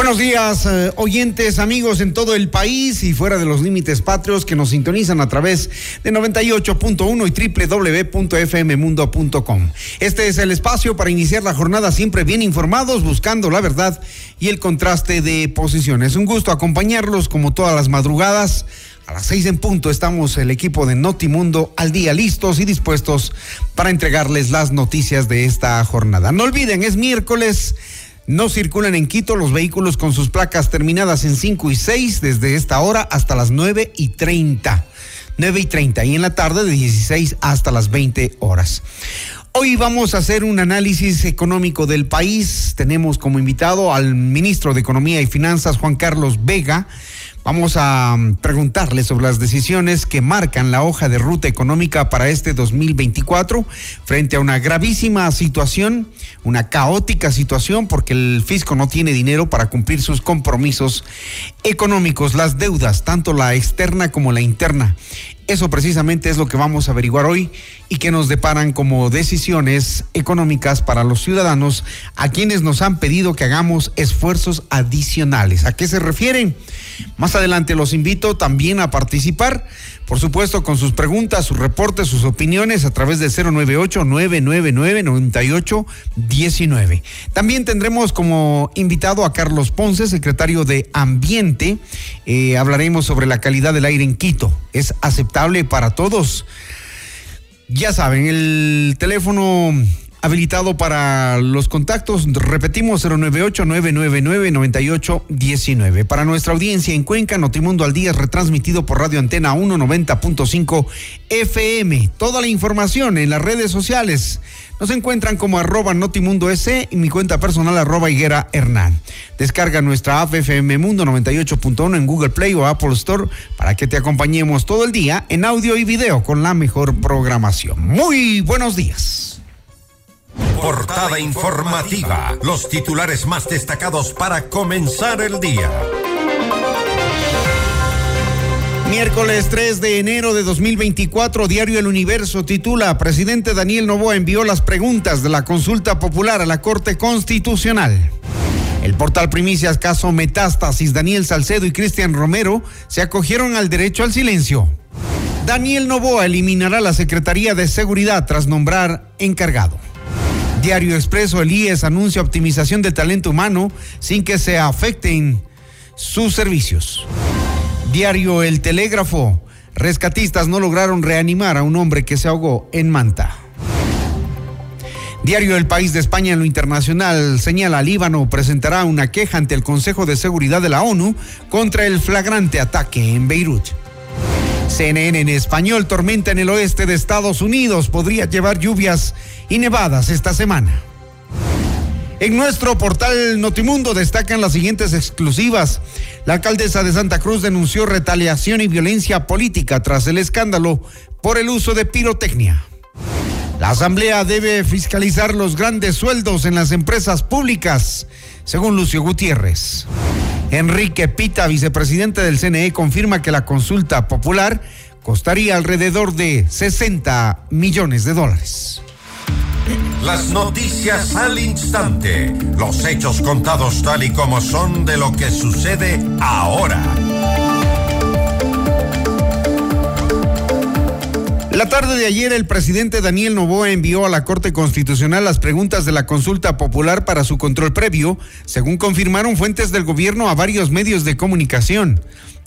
Buenos días, eh, oyentes, amigos en todo el país y fuera de los límites patrios que nos sintonizan a través de 98.1 y www.fmmundo.com. Este es el espacio para iniciar la jornada siempre bien informados, buscando la verdad y el contraste de posiciones. Un gusto acompañarlos como todas las madrugadas. A las seis en punto estamos el equipo de Notimundo al día listos y dispuestos para entregarles las noticias de esta jornada. No olviden, es miércoles no circulan en Quito los vehículos con sus placas terminadas en 5 y 6 desde esta hora hasta las 9 y 30. 9 y 30 y en la tarde de 16 hasta las 20 horas. Hoy vamos a hacer un análisis económico del país. Tenemos como invitado al ministro de Economía y Finanzas, Juan Carlos Vega. Vamos a mm, preguntarle sobre las decisiones que marcan la hoja de ruta económica para este 2024 frente a una gravísima situación, una caótica situación porque el fisco no tiene dinero para cumplir sus compromisos económicos, las deudas, tanto la externa como la interna. Eso precisamente es lo que vamos a averiguar hoy y que nos deparan como decisiones económicas para los ciudadanos a quienes nos han pedido que hagamos esfuerzos adicionales. ¿A qué se refieren? Más adelante los invito también a participar, por supuesto, con sus preguntas, sus reportes, sus opiniones a través de 098-999-9819. También tendremos como invitado a Carlos Ponce, secretario de Ambiente. Eh, hablaremos sobre la calidad del aire en Quito. ¿Es aceptable para todos? Ya saben, el teléfono habilitado para los contactos. Repetimos 098-999-9819. Para nuestra audiencia en Cuenca, Notimundo al Día retransmitido por Radio Antena 190.5 FM. Toda la información en las redes sociales. Nos encuentran como arroba Notimundo S y mi cuenta personal arroba Higuera Hernán. Descarga nuestra app FM Mundo 98.1 en Google Play o Apple Store para que te acompañemos todo el día en audio y video con la mejor programación. Muy buenos días. Portada informativa. Los titulares más destacados para comenzar el día. Miércoles 3 de enero de 2024, Diario El Universo titula, Presidente Daniel Novoa envió las preguntas de la consulta popular a la Corte Constitucional. El portal Primicias Caso Metástasis, Daniel Salcedo y Cristian Romero se acogieron al derecho al silencio. Daniel Novoa eliminará la Secretaría de Seguridad tras nombrar encargado. Diario Expreso, el IES anuncia optimización del talento humano sin que se afecten sus servicios. Diario El Telégrafo, rescatistas no lograron reanimar a un hombre que se ahogó en Manta. Diario El País de España en lo internacional señala Líbano presentará una queja ante el Consejo de Seguridad de la ONU contra el flagrante ataque en Beirut. CNN en español, tormenta en el oeste de Estados Unidos podría llevar lluvias y nevadas esta semana. En nuestro portal Notimundo destacan las siguientes exclusivas. La alcaldesa de Santa Cruz denunció retaliación y violencia política tras el escándalo por el uso de pirotecnia. La Asamblea debe fiscalizar los grandes sueldos en las empresas públicas, según Lucio Gutiérrez. Enrique Pita, vicepresidente del CNE, confirma que la consulta popular costaría alrededor de 60 millones de dólares. Las noticias al instante, los hechos contados tal y como son de lo que sucede ahora. La tarde de ayer, el presidente Daniel Novoa envió a la Corte Constitucional las preguntas de la consulta popular para su control previo, según confirmaron fuentes del gobierno a varios medios de comunicación.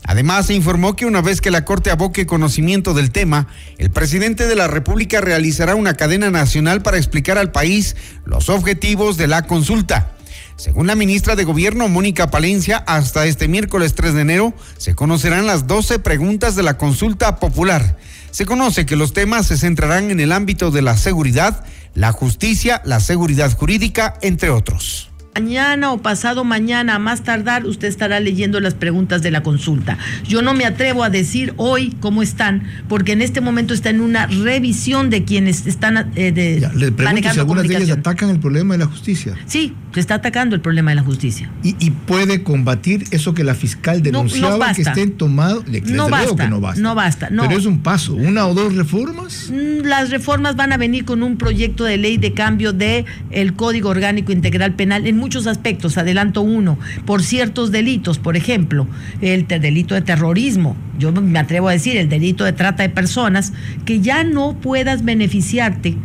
Además, se informó que una vez que la Corte aboque conocimiento del tema, el presidente de la República realizará una cadena nacional para explicar al país los objetivos de la consulta. Según la ministra de Gobierno, Mónica Palencia, hasta este miércoles 3 de enero se conocerán las 12 preguntas de la consulta popular. Se conoce que los temas se centrarán en el ámbito de la seguridad, la justicia, la seguridad jurídica, entre otros. Mañana o pasado mañana, a más tardar, usted estará leyendo las preguntas de la consulta. Yo no me atrevo a decir hoy cómo están, porque en este momento está en una revisión de quienes están eh, de, ya, le pregunto si algunas de ellas atacan el problema de la justicia. Sí, se está atacando el problema de la justicia. ¿Y, y puede combatir eso que la fiscal denunciaba no, no que estén tomados? No basta, no basta, no basta. No. Pero es un paso, una o dos reformas. Mm, las reformas van a venir con un proyecto de ley de cambio de el Código Orgánico Integral Penal en muchos aspectos, adelanto uno, por ciertos delitos, por ejemplo, el delito de terrorismo, yo me atrevo a decir, el delito de trata de personas, que ya no puedas beneficiarte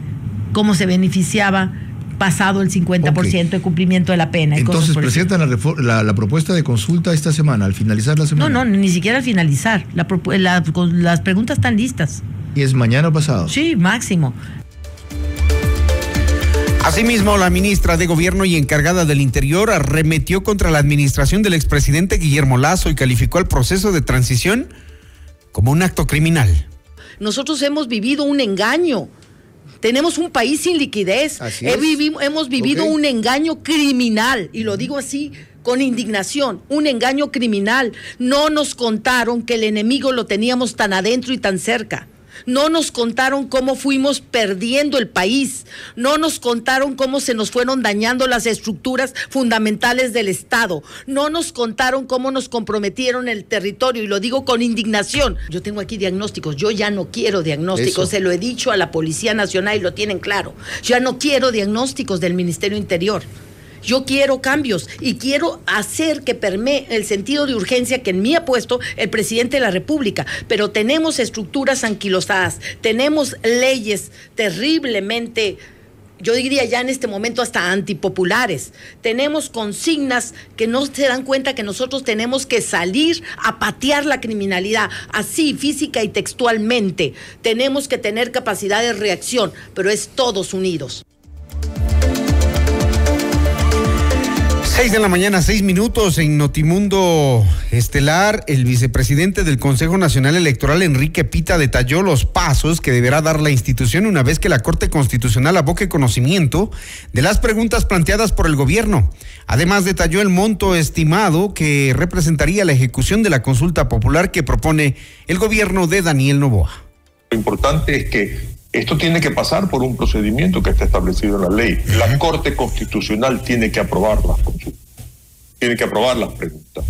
como se beneficiaba pasado el 50% okay. de cumplimiento de la pena. Entonces presentan la, la, la, propuesta de consulta esta semana, al finalizar la semana. No, no, ni siquiera al finalizar. La, la, las preguntas están listas. ¿Y es mañana o pasado? Sí, máximo. Asimismo, la ministra de Gobierno y encargada del Interior arremetió contra la administración del expresidente Guillermo Lazo y calificó el proceso de transición como un acto criminal. Nosotros hemos vivido un engaño. Tenemos un país sin liquidez. He vivi hemos vivido okay. un engaño criminal, y lo digo así con indignación, un engaño criminal. No nos contaron que el enemigo lo teníamos tan adentro y tan cerca. No nos contaron cómo fuimos perdiendo el país. No nos contaron cómo se nos fueron dañando las estructuras fundamentales del Estado. No nos contaron cómo nos comprometieron el territorio. Y lo digo con indignación. Yo tengo aquí diagnósticos. Yo ya no quiero diagnósticos. Eso. Se lo he dicho a la Policía Nacional y lo tienen claro. Ya no quiero diagnósticos del Ministerio Interior. Yo quiero cambios y quiero hacer que permee el sentido de urgencia que en mí ha puesto el presidente de la República. Pero tenemos estructuras anquilosadas, tenemos leyes terriblemente yo diría ya en este momento hasta antipopulares. Tenemos consignas que no se dan cuenta que nosotros tenemos que salir a patear la criminalidad, así física y textualmente. Tenemos que tener capacidad de reacción, pero es todos unidos. 6 de la mañana, seis minutos en Notimundo Estelar. El vicepresidente del Consejo Nacional Electoral, Enrique Pita, detalló los pasos que deberá dar la institución una vez que la Corte Constitucional aboque conocimiento de las preguntas planteadas por el gobierno. Además, detalló el monto estimado que representaría la ejecución de la consulta popular que propone el gobierno de Daniel Novoa. Lo importante es que esto tiene que pasar por un procedimiento que está establecido en la ley. La Corte Constitucional tiene que aprobar las consultas, tiene que aprobar las preguntas.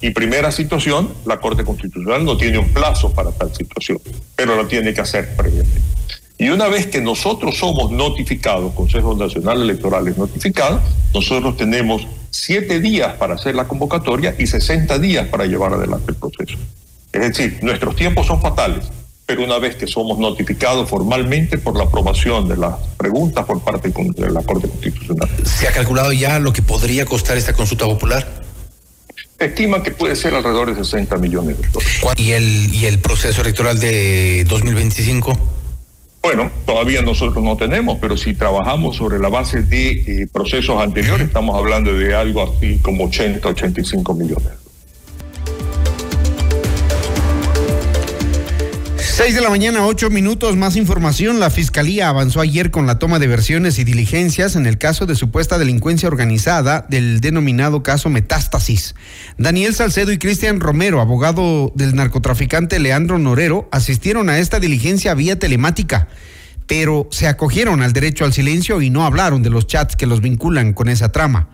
Y primera situación, la Corte Constitucional no tiene un plazo para tal situación, pero lo tiene que hacer previamente. Y una vez que nosotros somos notificados, Consejo Nacional Electoral es notificado, nosotros tenemos siete días para hacer la convocatoria y 60 días para llevar adelante el proceso. Es decir, nuestros tiempos son fatales pero una vez que somos notificados formalmente por la aprobación de las preguntas por parte de la Corte Constitucional. ¿Se ha calculado ya lo que podría costar esta consulta popular? Estima que puede ser alrededor de 60 millones de dólares. ¿Y el, ¿Y el proceso electoral de 2025? Bueno, todavía nosotros no tenemos, pero si trabajamos sobre la base de eh, procesos anteriores, estamos hablando de algo así como 80, 85 millones. 6 de la mañana, 8 minutos, más información. La Fiscalía avanzó ayer con la toma de versiones y diligencias en el caso de supuesta delincuencia organizada del denominado caso Metástasis. Daniel Salcedo y Cristian Romero, abogado del narcotraficante Leandro Norero, asistieron a esta diligencia vía telemática, pero se acogieron al derecho al silencio y no hablaron de los chats que los vinculan con esa trama.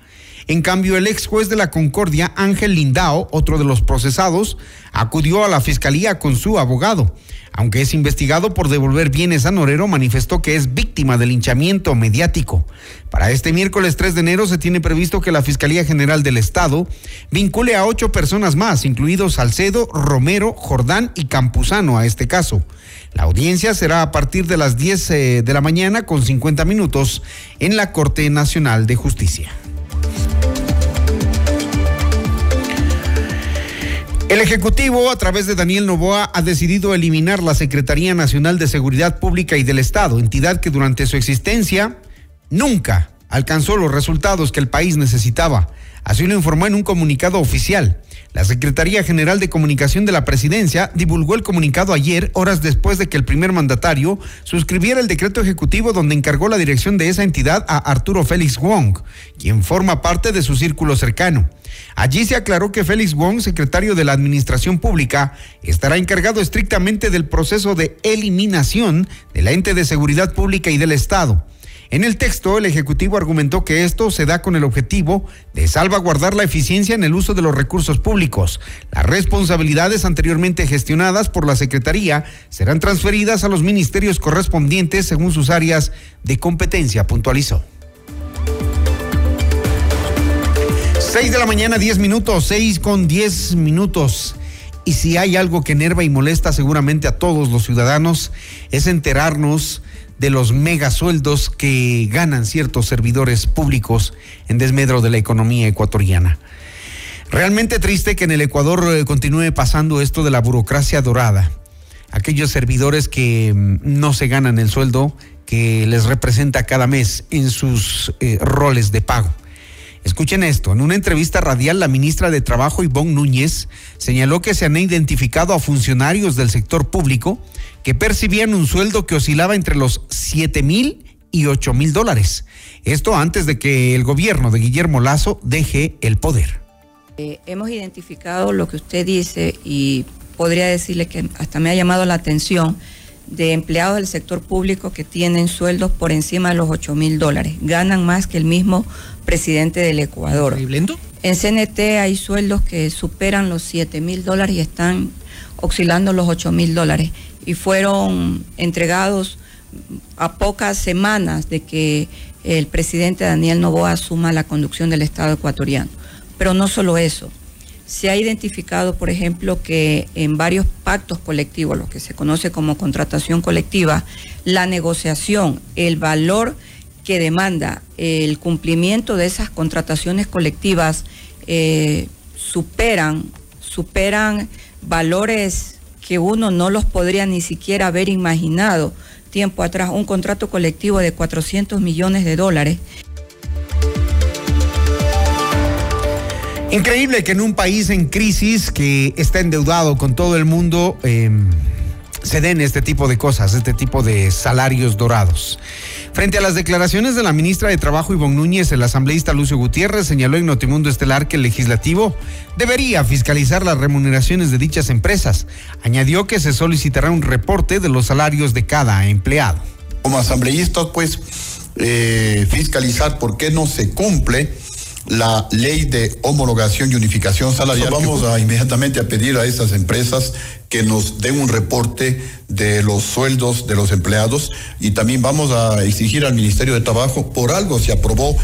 En cambio, el ex juez de la Concordia, Ángel Lindao, otro de los procesados, acudió a la fiscalía con su abogado. Aunque es investigado por devolver bienes a Norero, manifestó que es víctima del linchamiento mediático. Para este miércoles 3 de enero se tiene previsto que la Fiscalía General del Estado vincule a ocho personas más, incluidos Salcedo, Romero, Jordán y Campuzano a este caso. La audiencia será a partir de las 10 eh, de la mañana con 50 minutos en la Corte Nacional de Justicia. El Ejecutivo, a través de Daniel Novoa, ha decidido eliminar la Secretaría Nacional de Seguridad Pública y del Estado, entidad que durante su existencia nunca alcanzó los resultados que el país necesitaba. Así lo informó en un comunicado oficial. La Secretaría General de Comunicación de la Presidencia divulgó el comunicado ayer, horas después de que el primer mandatario suscribiera el decreto ejecutivo donde encargó la dirección de esa entidad a Arturo Félix Wong, quien forma parte de su círculo cercano. Allí se aclaró que Félix Wong, secretario de la Administración Pública, estará encargado estrictamente del proceso de eliminación del ente de seguridad pública y del Estado. En el texto, el Ejecutivo argumentó que esto se da con el objetivo de salvaguardar la eficiencia en el uso de los recursos públicos. Las responsabilidades anteriormente gestionadas por la Secretaría serán transferidas a los ministerios correspondientes según sus áreas de competencia, puntualizó. 6 de la mañana, 10 minutos, 6 con 10 minutos. Y si hay algo que enerva y molesta seguramente a todos los ciudadanos, es enterarnos de los megasueldos que ganan ciertos servidores públicos en desmedro de la economía ecuatoriana. Realmente triste que en el Ecuador eh, continúe pasando esto de la burocracia dorada. Aquellos servidores que mm, no se ganan el sueldo que les representa cada mes en sus eh, roles de pago. Escuchen esto, en una entrevista radial la ministra de Trabajo Ivonne Núñez señaló que se han identificado a funcionarios del sector público que percibían un sueldo que oscilaba entre los 7 mil y 8 mil dólares. Esto antes de que el gobierno de Guillermo Lazo deje el poder. Eh, hemos identificado lo que usted dice y podría decirle que hasta me ha llamado la atención de empleados del sector público que tienen sueldos por encima de los 8 mil dólares. Ganan más que el mismo presidente del Ecuador. En CNT hay sueldos que superan los 7 mil dólares y están oscilando los 8 mil dólares. Y fueron entregados a pocas semanas de que el presidente Daniel Novoa asuma la conducción del Estado ecuatoriano. Pero no solo eso se ha identificado, por ejemplo, que en varios pactos colectivos, lo que se conoce como contratación colectiva, la negociación, el valor que demanda el cumplimiento de esas contrataciones colectivas eh, superan, superan valores que uno no los podría ni siquiera haber imaginado tiempo atrás. Un contrato colectivo de 400 millones de dólares Increíble que en un país en crisis que está endeudado con todo el mundo em, se den este tipo de cosas, este tipo de salarios dorados. Frente a las declaraciones de la ministra de Trabajo Ivonne Núñez, el asambleísta Lucio Gutiérrez señaló en Notimundo Estelar que el legislativo debería fiscalizar las remuneraciones de dichas empresas. Añadió que se solicitará un reporte de los salarios de cada empleado. Como asambleístas, pues, eh, fiscalizar por qué no se cumple la ley de homologación y unificación salarial. vamos a inmediatamente a pedir a esas empresas que nos den un reporte de los sueldos de los empleados y también vamos a exigir al Ministerio de Trabajo, por algo se aprobó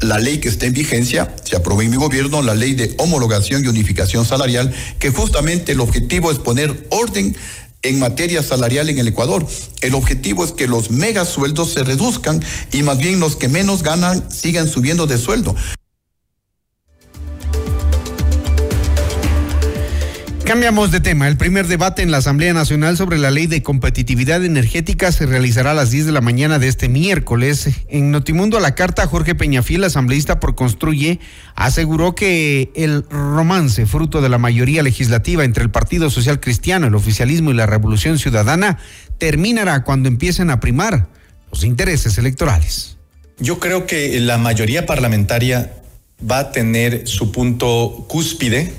la ley que está en vigencia, se aprobó en mi gobierno la ley de homologación y unificación salarial, que justamente el objetivo es poner orden en materia salarial en el Ecuador. El objetivo es que los megasueldos se reduzcan y más bien los que menos ganan sigan subiendo de sueldo. Cambiamos de tema. El primer debate en la Asamblea Nacional sobre la ley de competitividad energética se realizará a las 10 de la mañana de este miércoles. En Notimundo a la carta, Jorge Peñafiel, asambleísta por Construye, aseguró que el romance, fruto de la mayoría legislativa entre el Partido Social Cristiano, el oficialismo y la Revolución Ciudadana, terminará cuando empiecen a primar los intereses electorales. Yo creo que la mayoría parlamentaria va a tener su punto cúspide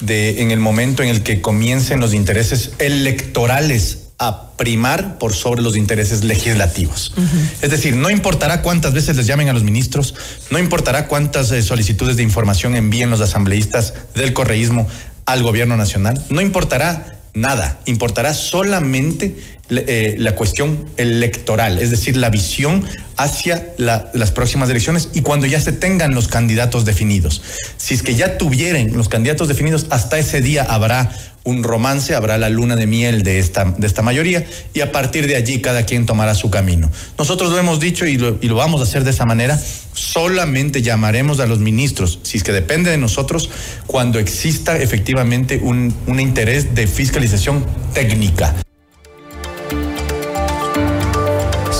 de en el momento en el que comiencen los intereses electorales a primar por sobre los intereses legislativos. Es decir, no importará cuántas veces les llamen a los ministros, no importará cuántas eh, solicitudes de información envíen los asambleístas del correísmo al gobierno nacional, no importará nada, importará solamente eh, la cuestión electoral, es decir, la visión hacia las próximas elecciones y cuando ya se tengan los candidatos definidos. Si es que ya tuvieran los candidatos definidos, hasta ese día habrá un romance, habrá la luna de miel de esta, de esta mayoría y a partir de allí cada quien tomará su camino. Nosotros lo hemos dicho y lo, y lo vamos a hacer de esa manera, solamente llamaremos a los ministros, si es que depende de nosotros, cuando exista efectivamente un, un interés de fiscalización técnica.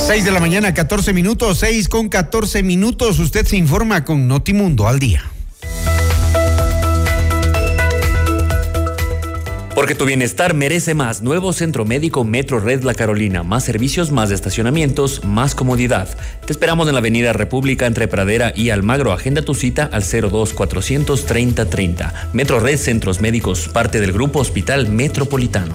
6 de la mañana, 14 minutos, 6 con 14 minutos. Usted se informa con Notimundo al día. Porque tu bienestar merece más. Nuevo Centro Médico Metro Red La Carolina. Más servicios, más estacionamientos, más comodidad. Te esperamos en la Avenida República entre Pradera y Almagro. Agenda tu cita al 02 430 30. Metro Red Centros Médicos, parte del Grupo Hospital Metropolitano.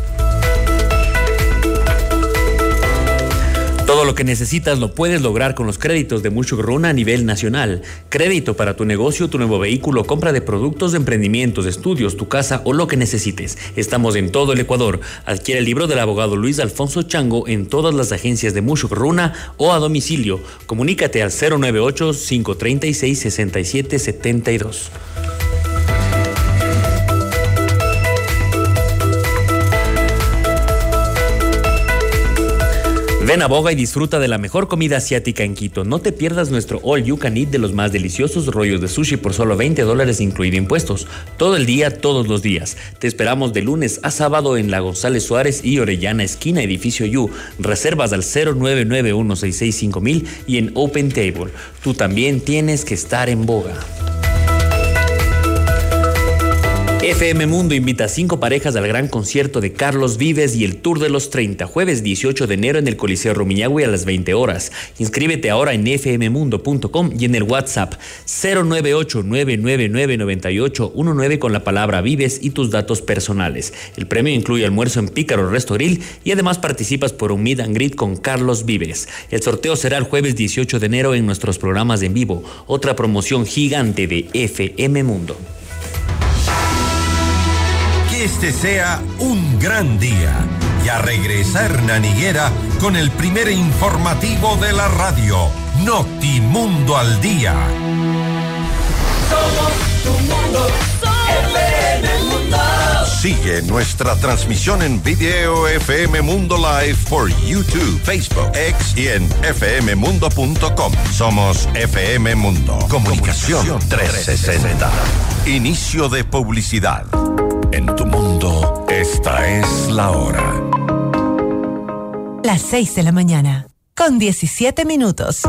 Todo lo que necesitas lo puedes lograr con los créditos de Muchugruna a nivel nacional. Crédito para tu negocio, tu nuevo vehículo, compra de productos emprendimientos, estudios, tu casa o lo que necesites. Estamos en todo el Ecuador. Adquiere el libro del abogado Luis Alfonso Chango en todas las agencias de Muchugruna o a domicilio. Comunícate al 098 536 6772. Ven a Boga y disfruta de la mejor comida asiática en Quito. No te pierdas nuestro All You Can Eat de los más deliciosos rollos de sushi por solo 20 dólares incluido impuestos. Todo el día, todos los días. Te esperamos de lunes a sábado en la González Suárez y Orellana, esquina Edificio You. Reservas al 0991665000 y en Open Table. Tú también tienes que estar en Boga. FM Mundo invita a cinco parejas al gran concierto de Carlos Vives y el Tour de los 30, jueves 18 de enero en el Coliseo Rumiñahui a las 20 horas. Inscríbete ahora en fmmundo.com y en el WhatsApp 098-999-9819 con la palabra Vives y tus datos personales. El premio incluye almuerzo en Pícaro Restoril y además participas por un meet and greet con Carlos Vives. El sorteo será el jueves 18 de enero en nuestros programas en vivo. Otra promoción gigante de FM Mundo este sea un gran día. Y a regresar Hernán con el primer informativo de la radio, Notimundo al Día. Somos tu mundo, FM Mundo. Sigue nuestra transmisión en video FM Mundo Live por YouTube, Facebook, X y en fmmundo.com. Somos FM Mundo. Comunicación 360. Inicio de publicidad. En tu esta es la hora. Las 6 de la mañana, con 17 minutos.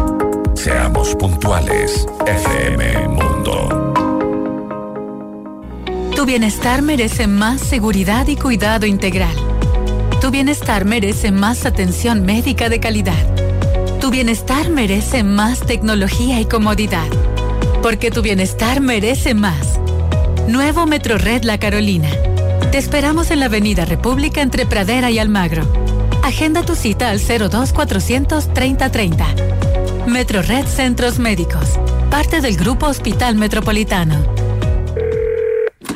Seamos puntuales, FM Mundo. Tu bienestar merece más seguridad y cuidado integral. Tu bienestar merece más atención médica de calidad. Tu bienestar merece más tecnología y comodidad. Porque tu bienestar merece más. Nuevo Metro Red La Carolina. Te esperamos en la Avenida República entre Pradera y Almagro. Agenda tu cita al 02 430 30. Metro Red Centros Médicos. Parte del Grupo Hospital Metropolitano.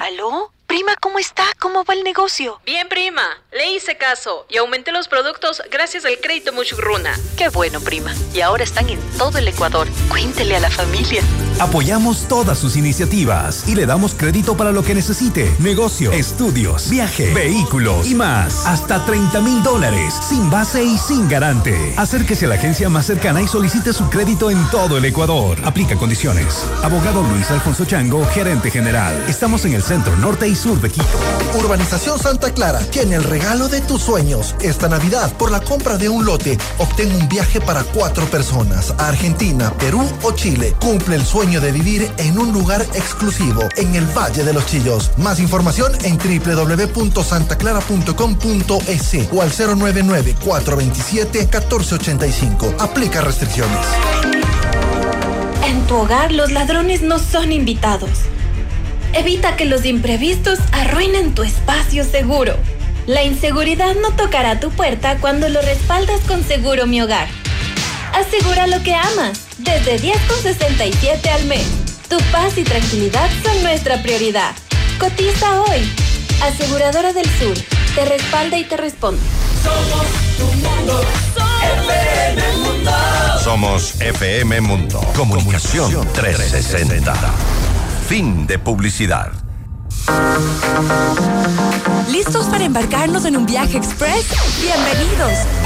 ¿Aló? Prima, ¿cómo está? ¿Cómo va el negocio? Bien, prima. Le hice caso y aumenté los productos gracias al crédito Muchugruna. Qué bueno, prima. Y ahora están en todo el Ecuador. Cuéntele a la familia. Apoyamos todas sus iniciativas y le damos crédito para lo que necesite. Negocio, estudios, viaje, vehículos y más. Hasta 30 mil dólares, sin base y sin garante. Acérquese a la agencia más cercana y solicite su crédito en todo el Ecuador. Aplica condiciones. Abogado Luis Alfonso Chango, gerente general. Estamos en el centro norte y sur de Quito. Urbanización Santa Clara tiene el regalo de tus sueños. Esta Navidad, por la compra de un lote, obtén un viaje para cuatro personas a Argentina, Perú o Chile. Cumple el sueño de vivir en un lugar exclusivo en el Valle de los Chillos. Más información en www.santaclara.com.es o al 099-427-1485. Aplica restricciones. En tu hogar los ladrones no son invitados. Evita que los imprevistos arruinen tu espacio seguro. La inseguridad no tocará tu puerta cuando lo respaldas con Seguro Mi Hogar. Asegura lo que amas, desde 10,67 al mes. Tu paz y tranquilidad son nuestra prioridad. Cotiza hoy. Aseguradora del Sur, te respalda y te responde. Somos tu mundo, FM Mundo. Somos FM Mundo. Comunicación 360. Fin de publicidad. ¿Listos para embarcarnos en un viaje express? Bienvenidos.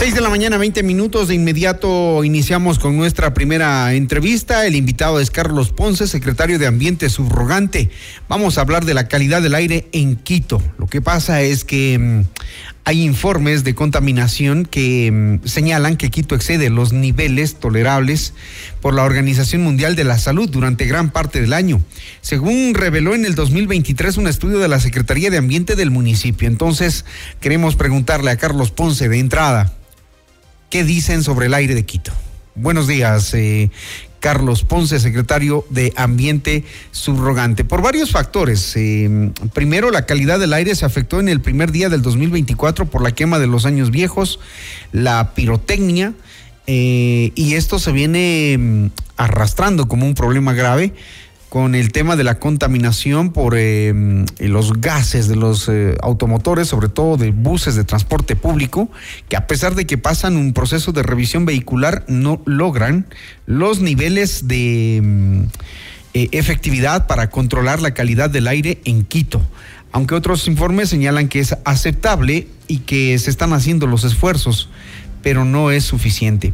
Seis de la mañana, 20 minutos. De inmediato iniciamos con nuestra primera entrevista. El invitado es Carlos Ponce, secretario de Ambiente subrogante. Vamos a hablar de la calidad del aire en Quito. Lo que pasa es que mm, hay informes de contaminación que mm, señalan que Quito excede los niveles tolerables por la Organización Mundial de la Salud durante gran parte del año, según reveló en el 2023 un estudio de la Secretaría de Ambiente del municipio. Entonces, queremos preguntarle a Carlos Ponce de entrada, ¿qué dicen sobre el aire de Quito? Buenos días, eh, Carlos Ponce, secretario de Ambiente Subrogante. Por varios factores. Eh, primero, la calidad del aire se afectó en el primer día del 2024 por la quema de los años viejos, la pirotecnia, eh, y esto se viene mm, arrastrando como un problema grave con el tema de la contaminación por eh, los gases de los eh, automotores, sobre todo de buses de transporte público, que a pesar de que pasan un proceso de revisión vehicular, no logran los niveles de mm, eh, efectividad para controlar la calidad del aire en Quito. Aunque otros informes señalan que es aceptable y que se están haciendo los esfuerzos, pero no es suficiente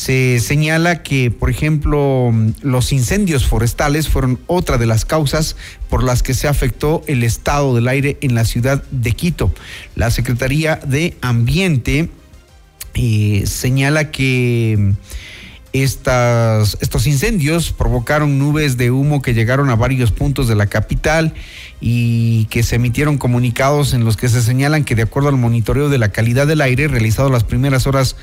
se señala que, por ejemplo, los incendios forestales fueron otra de las causas por las que se afectó el estado del aire en la ciudad de Quito. La Secretaría de Ambiente eh, señala que estas, estos incendios provocaron nubes de humo que llegaron a varios puntos de la capital y que se emitieron comunicados en los que se señalan que de acuerdo al monitoreo de la calidad del aire realizado las primeras horas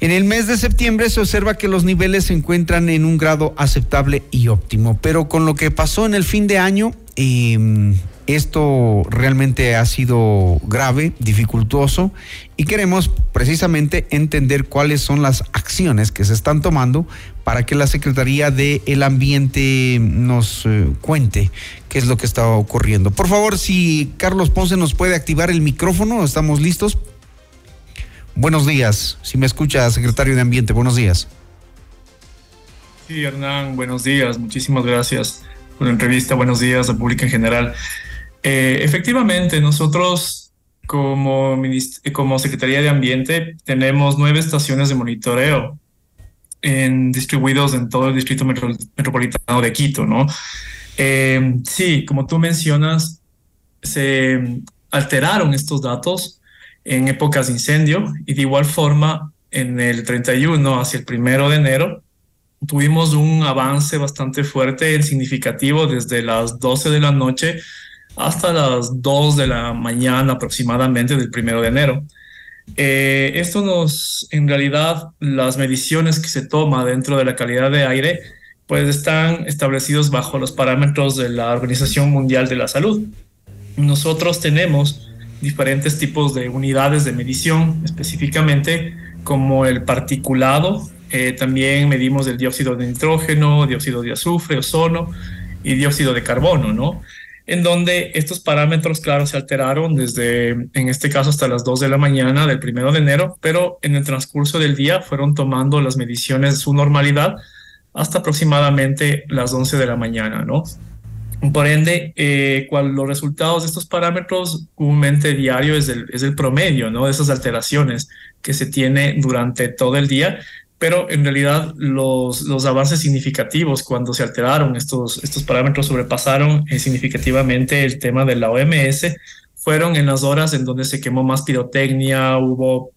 en el mes de septiembre se observa que los niveles se encuentran en un grado aceptable y óptimo, pero con lo que pasó en el fin de año, em, esto realmente ha sido grave, dificultoso, y queremos precisamente entender cuáles son las acciones que se están tomando para que la Secretaría del Ambiente nos eh, cuente qué es lo que está ocurriendo. Por favor, si Carlos Ponce nos puede activar el micrófono, estamos listos. Buenos días, si me escucha, secretario de Ambiente, buenos días. Sí, Hernán, buenos días, muchísimas gracias por la entrevista, buenos días a público en general. Eh, efectivamente, nosotros como, como Secretaría de Ambiente tenemos nueve estaciones de monitoreo distribuidos en todo el distrito metropolitano de Quito, ¿no? Eh, sí, como tú mencionas, se alteraron estos datos en épocas de incendio y de igual forma en el 31 hacia el primero de enero tuvimos un avance bastante fuerte y significativo desde las 12 de la noche hasta las 2 de la mañana aproximadamente del primero de enero. Eh, esto nos, en realidad, las mediciones que se toma dentro de la calidad de aire, pues están establecidos bajo los parámetros de la Organización Mundial de la Salud. Nosotros tenemos diferentes tipos de unidades de medición, específicamente como el particulado, eh, también medimos el dióxido de nitrógeno, dióxido de azufre, ozono y dióxido de carbono, ¿no? En donde estos parámetros, claro, se alteraron desde, en este caso, hasta las 2 de la mañana del primero de enero, pero en el transcurso del día fueron tomando las mediciones su normalidad hasta aproximadamente las 11 de la mañana, ¿no? Por ende, eh, los resultados de estos parámetros comúnmente diario es el, es el promedio, ¿no? De esas alteraciones que se tiene durante todo el día pero en realidad los, los avances significativos cuando se alteraron estos, estos parámetros sobrepasaron eh, significativamente el tema de la OMS, fueron en las horas en donde se quemó más pirotecnia, hubo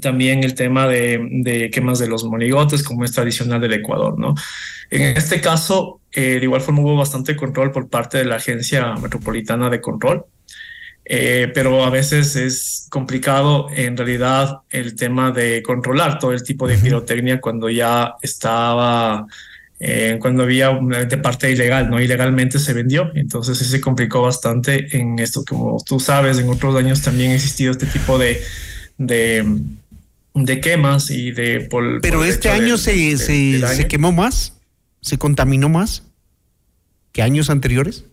también el tema de, de quemas de los monigotes, como es tradicional del Ecuador, ¿no? En este caso, eh, de igual forma hubo bastante control por parte de la Agencia Metropolitana de Control, eh, pero a veces es complicado en realidad el tema de controlar todo el tipo de pirotecnia cuando ya estaba, eh, cuando había una de parte ilegal, ¿no? Ilegalmente se vendió, entonces se complicó bastante en esto, como tú sabes, en otros años también ha existido este tipo de, de, de quemas y de... pero este año se, se, se quemó más, se contaminó más que años anteriores.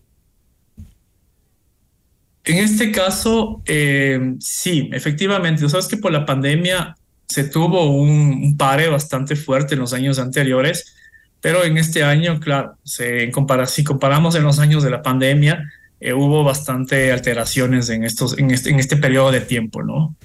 En este caso, eh, sí, efectivamente. Tú sabes que por la pandemia se tuvo un, pare bastante fuerte en los años anteriores, pero en este año, claro, se, si comparamos en los años de la pandemia, eh, hubo bastante alteraciones en, estos, en, este, en este periodo de tiempo, ¿no?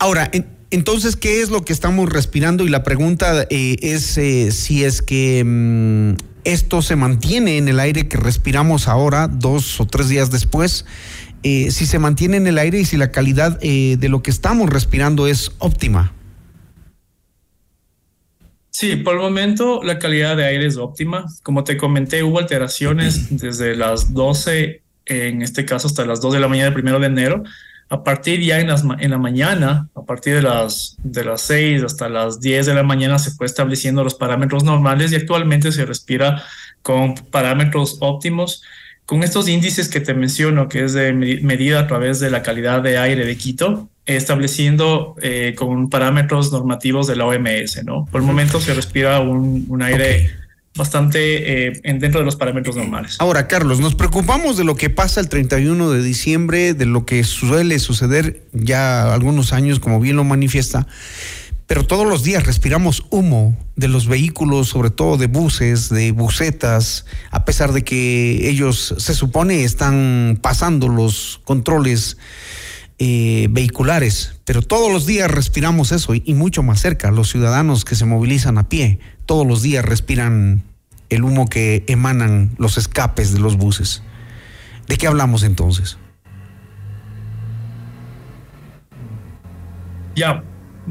Ahora, entonces, ¿qué es lo que estamos respirando? Y la pregunta eh, es si es que mm, esto se mantiene en el aire que respiramos ahora, dos o tres días después, eh, si se mantiene en el aire y si la calidad eh, de lo que estamos respirando es óptima. Sí, por el momento la calidad de aire es óptima. Como te comenté, hubo alteraciones desde las 12, en este caso hasta las 2 de la mañana del primero de enero. A partir ya en, la mañana, a partir de las, de las 6 hasta las 10 de la mañana, se fue estableciendo los parámetros normales y actualmente se respira con parámetros óptimos. Con estos índices que te menciono, que es de medida a través de la calidad de aire de Quito, estableciendo eh, con parámetros normativos de la OMS, ¿no? Por el momento se respira un, un aire bastante eh, en dentro de los parámetros normales. Ahora, Carlos, nos preocupamos de lo que pasa el 31 de diciembre, de lo que suele suceder ya algunos años, como bien lo manifiesta, pero todos los días respiramos humo de los vehículos, sobre todo de buses, de busetas, a pesar de que ellos se supone están pasando los controles eh, vehiculares, pero todos los días respiramos eso y, y mucho más cerca, los ciudadanos que se movilizan a pie, todos los días respiran el humo que emanan los escapes de los buses. ¿De qué hablamos entonces? Ya,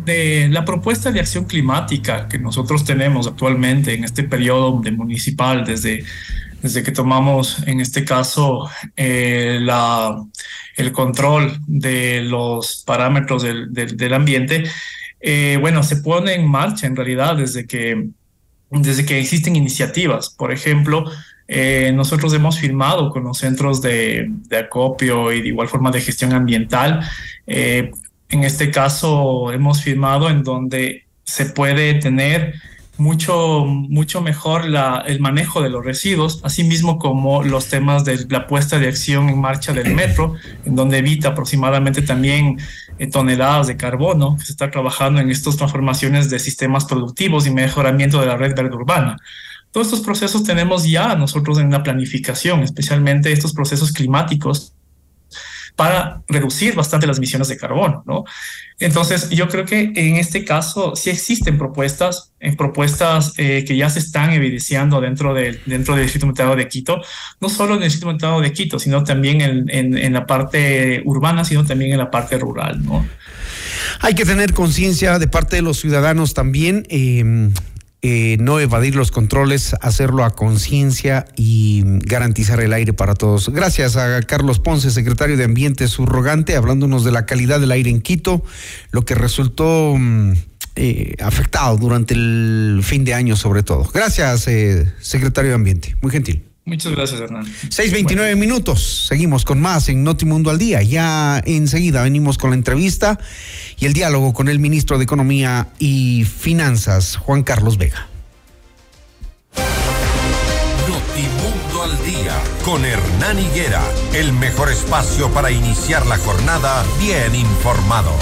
de la propuesta de acción climática que nosotros tenemos actualmente en este periodo de municipal, desde, desde que tomamos en este caso eh, la, el control de los parámetros del, del, ambiente, eh, bueno, se pone en marcha en realidad desde que desde que existen iniciativas. Por ejemplo, eh, nosotros hemos firmado con los centros de, acopio y de igual forma de gestión ambiental. Eh, en este caso, hemos firmado en donde se puede tener mucho, mucho mejor el manejo de los residuos, así mismo como los temas de la puesta de acción en marcha del metro, en donde evita aproximadamente también eh, toneladas de carbono, que se está trabajando en estas transformaciones de sistemas productivos y mejoramiento de la red verde urbana. Todos estos procesos tenemos ya nosotros en la planificación, especialmente estos procesos climáticos para reducir bastante las emisiones de carbono, ¿no? Entonces, yo creo que en este caso sí existen propuestas, en propuestas eh, que ya se están evidenciando dentro del, dentro del Distrito Metropolitano de Quito, no solo en el Distrito Metropolitano de Quito, sino también en, en, en, la parte urbana, sino también en la parte rural, ¿no? Hay que tener conciencia de parte de los ciudadanos también. Eh, eh, no evadir los controles, hacerlo a conciencia y garantizar el aire para todos. Gracias a Carlos Ponce, secretario de Ambiente subrogante, hablándonos de la calidad del aire en Quito, lo que resultó mm, eh, afectado durante el fin de año sobre todo. Gracias, eh, secretario de Ambiente. Muy gentil. Muchas gracias, Hernán. 6.29 minutos. Seguimos con más en Notimundo al Día. Ya enseguida venimos con la entrevista y el diálogo con el ministro de Economía y Finanzas, Juan Carlos Vega. Notimundo al Día con Hernán Higuera. El mejor espacio para iniciar la jornada bien informados.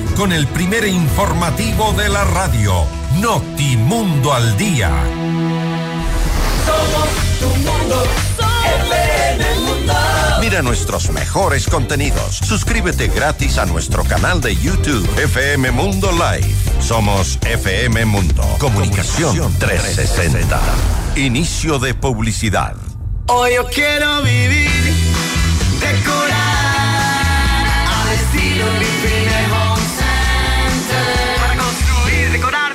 con el primer informativo de la radio, Notimundo al Día. Somos tu mundo, FM Mundo. Mira nuestros mejores contenidos. Suscríbete gratis a nuestro canal de YouTube, FM Mundo Live. Somos FM Mundo. Comunicación 360. Inicio de publicidad. Hoy yo quiero vivir, decorar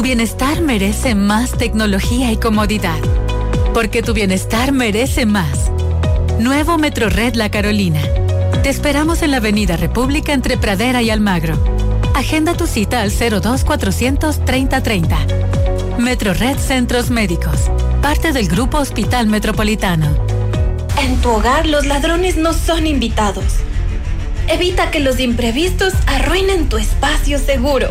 Tu bienestar merece más tecnología y comodidad. Porque tu bienestar merece más. Nuevo Metrored La Carolina. Te esperamos en la Avenida República entre Pradera y Almagro. Agenda tu cita al 02 400 3030. Metrored Centros Médicos. Parte del Grupo Hospital Metropolitano. En tu hogar los ladrones no son invitados. Evita que los imprevistos arruinen tu espacio seguro.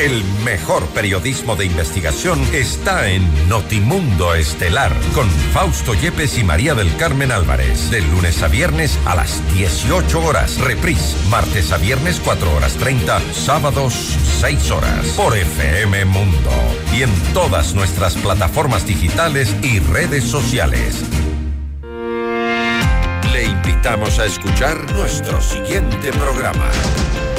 El mejor periodismo de investigación está en Notimundo Estelar con Fausto Yepes y María del Carmen Álvarez. De lunes a viernes a las 18 horas. Reprise. Martes a viernes 4 horas 30. Sábados 6 horas. Por FM Mundo. Y en todas nuestras plataformas digitales y redes sociales. Le invitamos a escuchar nuestro siguiente programa.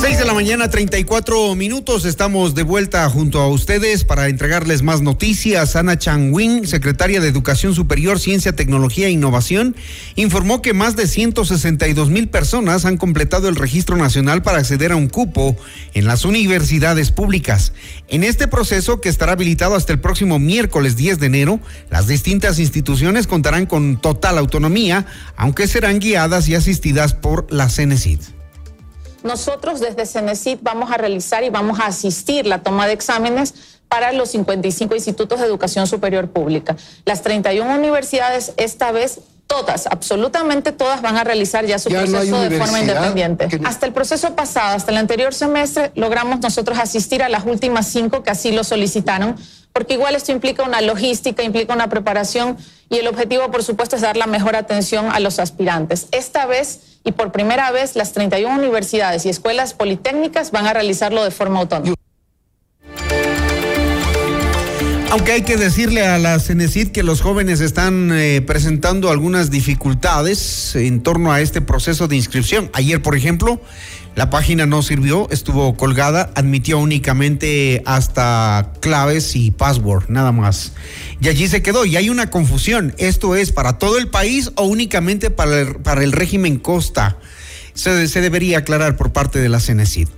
6 de la mañana, 34 minutos. Estamos de vuelta junto a ustedes para entregarles más noticias. Ana Changwin, secretaria de Educación Superior, Ciencia, Tecnología e Innovación, informó que más de 162 mil personas han completado el registro nacional para acceder a un cupo en las universidades públicas. En este proceso, que estará habilitado hasta el próximo miércoles 10 de enero, las distintas instituciones contarán con total autonomía, aunque serán guiadas y asistidas por la CENESID. Nosotros desde Cenecit vamos a realizar y vamos a asistir la toma de exámenes para los 55 institutos de educación superior pública. Las 31 universidades esta vez todas, absolutamente todas van a realizar ya su Ya no hay proceso de forma independiente. que Hasta el proceso pasado, hasta el anterior semestre, logramos nosotros asistir a las últimas cinco que así lo solicitaron, porque igual esto implica una logística, implica una preparación y el objetivo, por supuesto, es dar la mejor atención a los aspirantes. Esta vez y por primera vez, las 31 universidades y escuelas politécnicas van a realizarlo de forma autónoma. Aunque hay que decirle a la Cenecid que los jóvenes están eh, presentando algunas dificultades en torno a este proceso de inscripción. Ayer, por ejemplo, la página no sirvió, estuvo colgada, admitió únicamente hasta claves y password, nada más. Y allí se quedó. Y hay una confusión. ¿Esto es para todo el país o únicamente para el, para el régimen costa? Se, debería aclarar por parte de la CENESID.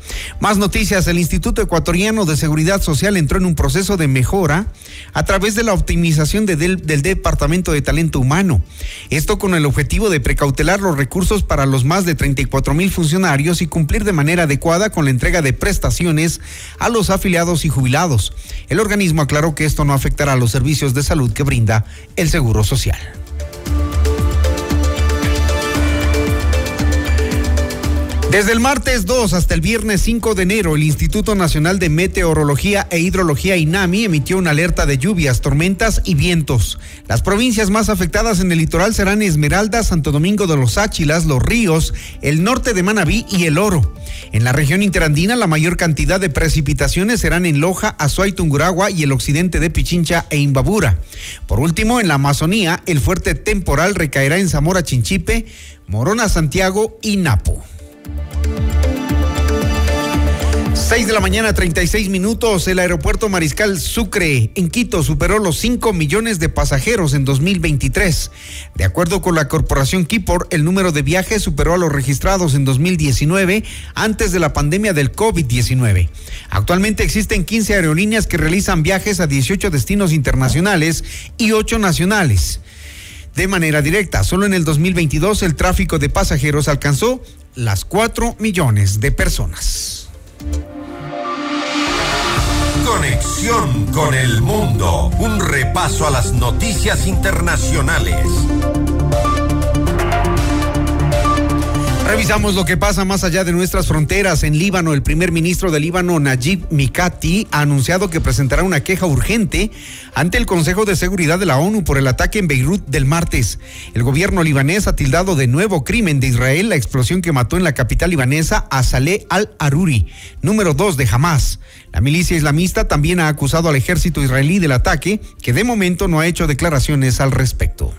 Más noticias, el Instituto Ecuatoriano de Seguridad Social entró en un proceso de mejora a través de la optimización de del, del Departamento de Talento Humano. Esto con el objetivo de precautelar los recursos para los más de 34 mil funcionarios y cumplir de manera adecuada con la entrega de prestaciones a los afiliados y jubilados. El organismo aclaró que esto no afectará a los servicios de salud que brinda el Seguro Social. Desde el martes 2 hasta el viernes 5 de enero, el Instituto Nacional de Meteorología e Hidrología INAMI emitió una alerta de lluvias, tormentas y vientos. Las provincias más afectadas en el litoral serán Esmeralda, Santo Domingo de los Áchilas, Los Ríos, el norte de Manabí y el Oro. En la región interandina, la mayor cantidad de precipitaciones serán en Loja, Azuay, Tunguragua y el occidente de Pichincha e Imbabura. Por último, en la Amazonía, el fuerte temporal recaerá en Zamora, Chinchipe, Morona, Santiago y Napo. 6 de la mañana, 36 minutos. El aeropuerto Mariscal Sucre en Quito superó los 5 millones de pasajeros en 2023. De acuerdo con la corporación Kipor, el número de viajes superó a los registrados en 2019 antes de la pandemia del COVID-19. Actualmente existen 15 aerolíneas que realizan viajes a 18 destinos internacionales y 8 nacionales. De manera directa, solo en el 2022 el tráfico de pasajeros alcanzó las 4 millones de personas. Conexión con el mundo. Un repaso a las noticias internacionales. Revisamos lo que pasa más allá de nuestras fronteras. En Líbano, el primer ministro de Líbano, Najib Mikati, ha anunciado que presentará una queja urgente ante el Consejo de Seguridad de la ONU por el ataque en Beirut del martes. El gobierno libanés ha tildado de nuevo crimen de Israel la explosión que mató en la capital libanesa a Saleh al-Aruri, número dos de Hamas. La milicia islamista también ha acusado al ejército israelí del ataque, que de momento no ha hecho declaraciones al respecto.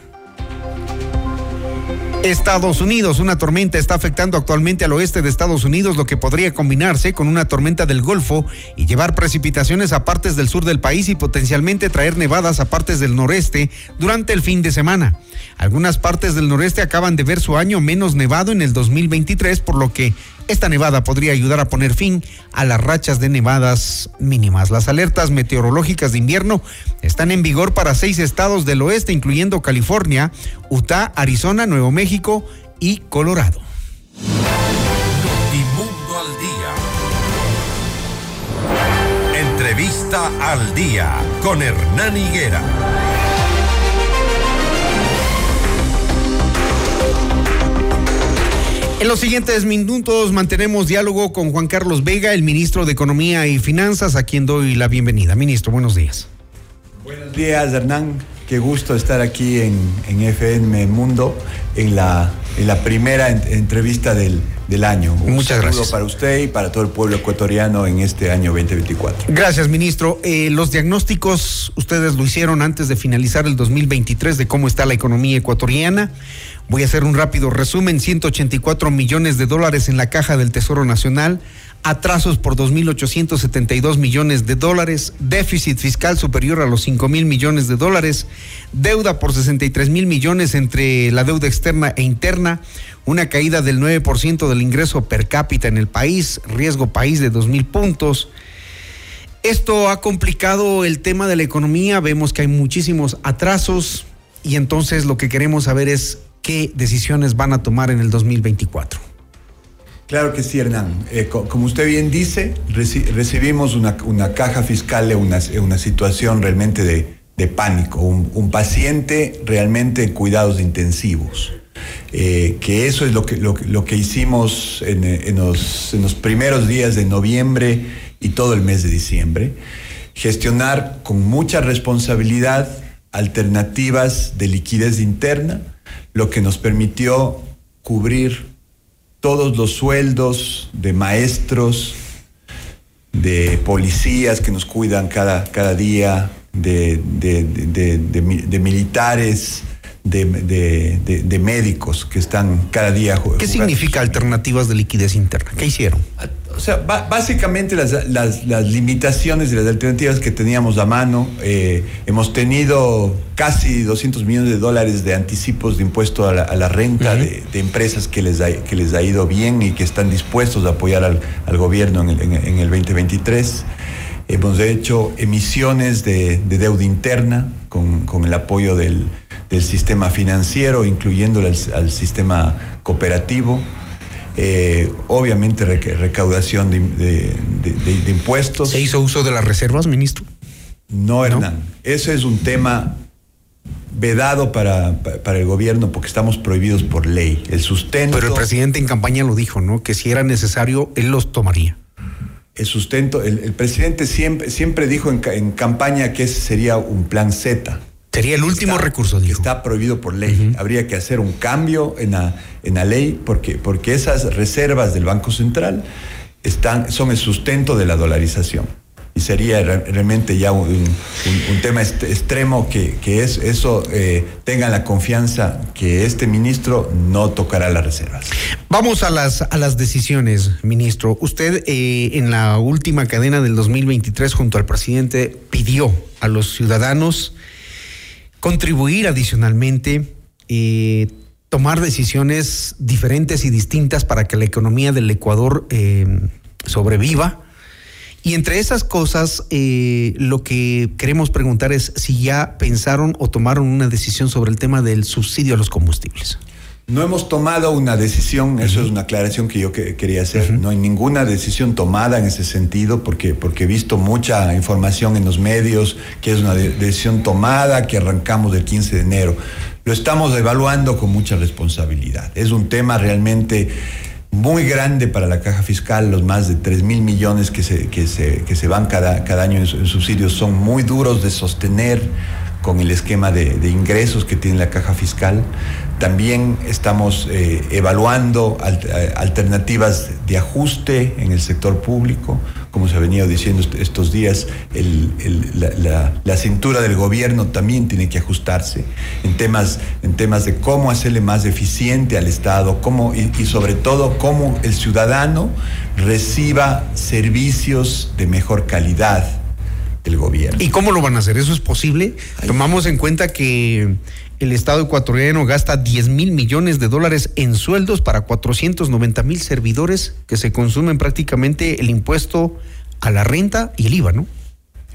Estados Unidos. Una tormenta está afectando actualmente al oeste de Estados Unidos, lo que podría combinarse con una tormenta del Golfo y llevar precipitaciones a partes del sur del país y potencialmente traer nevadas a partes del noreste durante el fin de semana. Algunas partes del noreste acaban de ver su año menos nevado en el 2023, por lo que Esta nevada podría ayudar a poner fin a las rachas de nevadas mínimas. Las alertas meteorológicas de invierno están en vigor para seis estados del oeste, incluyendo California, Utah, Arizona, Nuevo México y Colorado. Entrevista al día con Hernán Higuera. En los siguientes minutos mantenemos diálogo con Juan Carlos Vega, el ministro de Economía y Finanzas, a quien doy la bienvenida. Ministro, buenos días. Buenos días, Hernán. Qué gusto estar aquí en, en FM Mundo, en la, en la primera en- entrevista del, del año. Un Muchas saludo gracias. para usted y para todo el pueblo ecuatoriano en este año 2024. Gracias, ministro. Eh, los diagnósticos ustedes lo hicieron antes de finalizar el 2023 de cómo está la economía ecuatoriana. Voy a hacer un rápido resumen. 184 millones de dólares en la caja del Tesoro Nacional, atrasos por 2.872 millones de dólares, déficit fiscal superior a los 5 mil millones de dólares, deuda por 63 mil millones entre la deuda externa e interna, una caída del 9% del ingreso per cápita en el país, riesgo país de 2 mil puntos. Esto ha complicado el tema de la economía, vemos que hay muchísimos atrasos. Y entonces lo que queremos saber es qué decisiones van a tomar en el 2024. Claro que sí, Hernán. Eh, co- como usted bien dice, reci- recibimos una, una caja fiscal una, una situación realmente de, de pánico, un, un paciente realmente en cuidados intensivos. Eh, que eso es lo que, lo, lo que hicimos en, en los, en los primeros días de noviembre y todo el mes de diciembre. Gestionar con mucha responsabilidad alternativas de liquidez interna, lo que nos permitió cubrir todos los sueldos de maestros, de policías que nos cuidan cada, cada día, de, de- de- de- de mi- de militares, de, de- de- de médicos que están cada día. ¿Qué significa alternativas de liquidez interna? ¿Qué hicieron? O sea, básicamente las, las- las limitaciones de las alternativas que teníamos a mano, eh, hemos tenido casi 200 millones de dólares de anticipos de impuesto a la, a la renta de, de empresas que les, ha, que les ha ido bien y que están dispuestos a apoyar al, al gobierno en el, en- en el 2023. Hemos hecho emisiones de, de deuda interna con, con el apoyo del, del sistema financiero, incluyendo al, al sistema cooperativo. Eh, obviamente reca- recaudación de, de- de- de- de impuestos. ¿Se hizo uso de las reservas, ministro? No, Hernán. Eso es un tema vedado para, pa- para el gobierno porque estamos prohibidos por ley. El sustento. Pero el presidente en campaña lo dijo, ¿no? Que si era necesario, él los tomaría. El sustento, el, el presidente siempre, siempre dijo en, en campaña que ese sería un plan Z. Sería el último recurso, dijo. Está prohibido por ley. Habría que hacer un cambio en la, en la ley porque, porque esas reservas del Banco Central están, son el sustento de la dolarización. Y sería re- realmente ya un, un- un tema extremo que, que es, eso eh, tengan la confianza que este ministro no tocará las reservas. Vamos a las, a las decisiones, ministro. Usted eh, en la última cadena del 2023 junto al presidente pidió a los ciudadanos contribuir adicionalmente, eh, tomar decisiones diferentes y distintas para que la economía del Ecuador eh, sobreviva. Y entre esas cosas, eh, lo que queremos preguntar es si ya pensaron o tomaron una decisión sobre el tema del subsidio a los combustibles. No hemos tomado una decisión, eso es una aclaración que yo que- quería hacer. No hay ninguna decisión tomada en ese sentido, porque, porque he visto mucha información en los medios que es una de- decisión tomada, que arrancamos del 15 de enero. Lo estamos evaluando con mucha responsabilidad. Es un tema realmente muy grande para la caja fiscal, los más de 3 mil millones que se, que se, que se van cada, cada año en, su- en subsidios son muy duros de sostener con el esquema de, de ingresos que tiene la caja fiscal. También estamos eh, evaluando al- eh, alternativas de ajuste en el sector público, como se ha venido diciendo est- estos días, el- el- la, la- la cintura del gobierno también tiene que ajustarse en temas, en temas de cómo hacerle más eficiente al Estado cómo, y, y sobre todo cómo el ciudadano reciba servicios de mejor calidad del gobierno. ¿Y cómo lo van a hacer? ¿Eso es posible? Tomamos en cuenta que el Estado ecuatoriano gasta 10 mil millones de dólares en sueldos para 490 mil servidores que se consumen prácticamente el impuesto a la renta y el IVA, ¿no?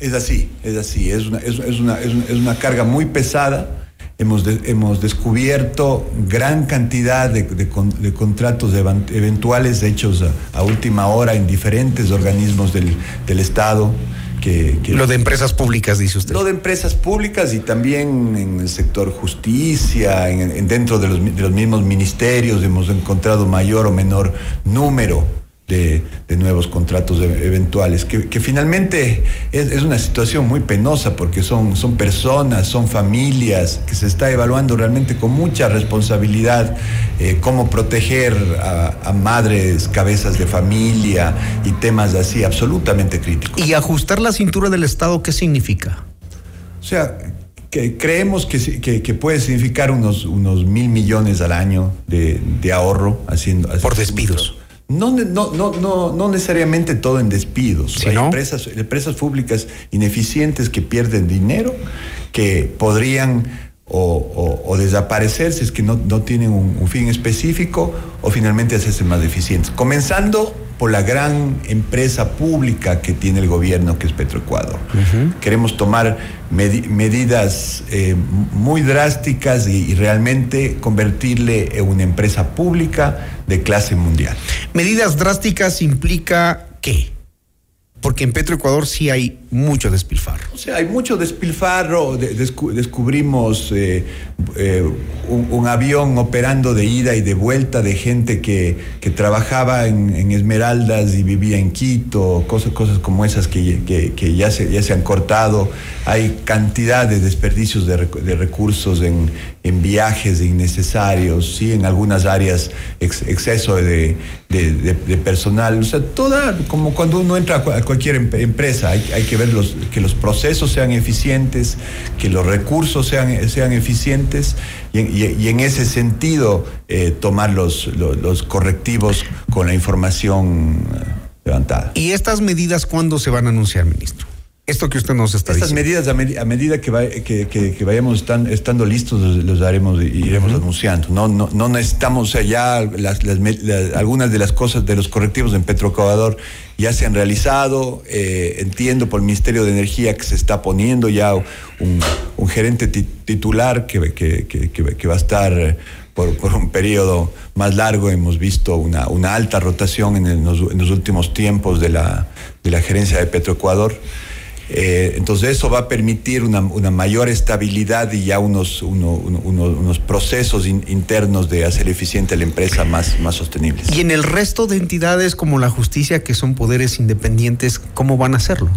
Es así, es así, es una, es, es una, es una, carga muy pesada. Hemos, hemos descubierto gran cantidad de, de con- de contratos eventuales hechos a, a última hora en diferentes organismos del, del Estado. Que, que- Lo de empresas públicas, dice usted. Lo de empresas públicas y también en el sector justicia, en, en- dentro de los, mi- de los mismos ministerios hemos encontrado mayor o menor número de, de nuevos contratos e- eventuales, que, que finalmente es, es una situación muy penosa porque son, son personas, son familias, que se está evaluando realmente con mucha responsabilidad eh, cómo proteger a, a madres, cabezas de familia y temas así absolutamente críticos. ¿Y ajustar la cintura del Estado qué significa? O sea, que creemos que, que, que puede significar unos, unos mil millones al año de, de ahorro haciendo, Por despidos. No, no, no, no, no necesariamente todo en despidos. Hay empresas, empresas públicas ineficientes que pierden dinero, que podrían o, o- o desaparecer si es que no, no tienen un, un fin específico o finalmente hacerse más eficientes. Comenzando por la gran empresa pública que tiene el gobierno, que es Petroecuador. Queremos tomar medi- medidas eh, muy drásticas y, y realmente convertirle en una empresa pública de clase mundial. Medidas drásticas implica qué? Porque en Petroecuador sí hay mucho despilfarro. O sea, hay mucho despilfarro. de- descu- descubrimos eh, eh, un, avión operando de ida y de vuelta de gente que, que trabajaba en, Esmeraldas y vivía en Quito, cosas, cosas como esas que, que- ya, se, ya se han cortado. Hay cantidad de desperdicios de, de recursos en, en viajes innecesarios, ¿sí? en algunas áreas ex- exceso de, personal. O sea, toda, como cuando uno entra a cu- a cualquier em- empresa, hay, que ver los, que los procesos sean eficientes, que los recursos sean, sean eficientes y, en- y- y en ese sentido eh, tomar los, los, los correctivos con la información eh, levantada. ¿Y estas medidas cuándo se van a anunciar, ministro? Esto que usted nos está Estas diciendo. medidas, a, medi- a medida que, va- que- que- que vayamos estan- estando listos, los, los haremos y iremos anunciando. No, no, no necesitamos, ya las- las me- la- algunas de las cosas, de los correctivos en Petroecuador ya se han realizado. Eh, entiendo por el Ministerio de Energía que se está poniendo ya un, un gerente ti- titular que, que- va a estar por, por un periodo más largo. Hemos visto una, una alta rotación en, el- los, en los últimos tiempos de la, de la gerencia de Petroecuador. Eh, entonces eso va a permitir una, mayor estabilidad y ya unos, uno- uno- uno- unos procesos in- internos de hacer eficiente la empresa más, más sostenibles. Y en el resto de entidades como la justicia, que son poderes independientes, ¿cómo van a hacerlo?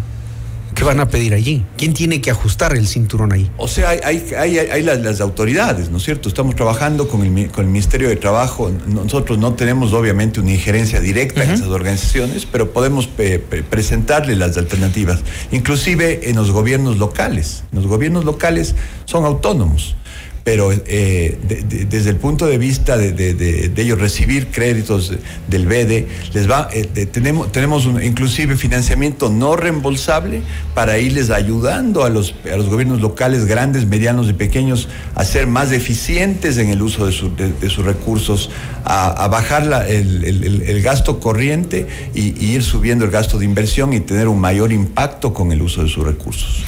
¿Qué van a pedir allí? ¿Quién tiene que ajustar el cinturón ahí? O sea, hay, hay, hay- hay las, las autoridades, ¿no es cierto? Estamos trabajando con el, mi- con el Ministerio de Trabajo. Nosotros no tenemos obviamente una injerencia directa en esas organizaciones, pero podemos pe- pe- presentarle las alternativas, inclusive en los gobiernos locales. Los gobiernos locales son autónomos. Pero eh, de- de- desde el punto de vista de, ellos recibir créditos del BEDE, les va, eh, tenemos, tenemos inclusive financiamiento no reembolsable para irles ayudando a los, a los gobiernos locales, grandes, medianos y pequeños, a ser más eficientes en el uso de, su- de- de sus recursos, a, bajar la- el- el gasto corriente y, y ir subiendo el gasto de inversión y tener un mayor impacto con el uso de sus recursos.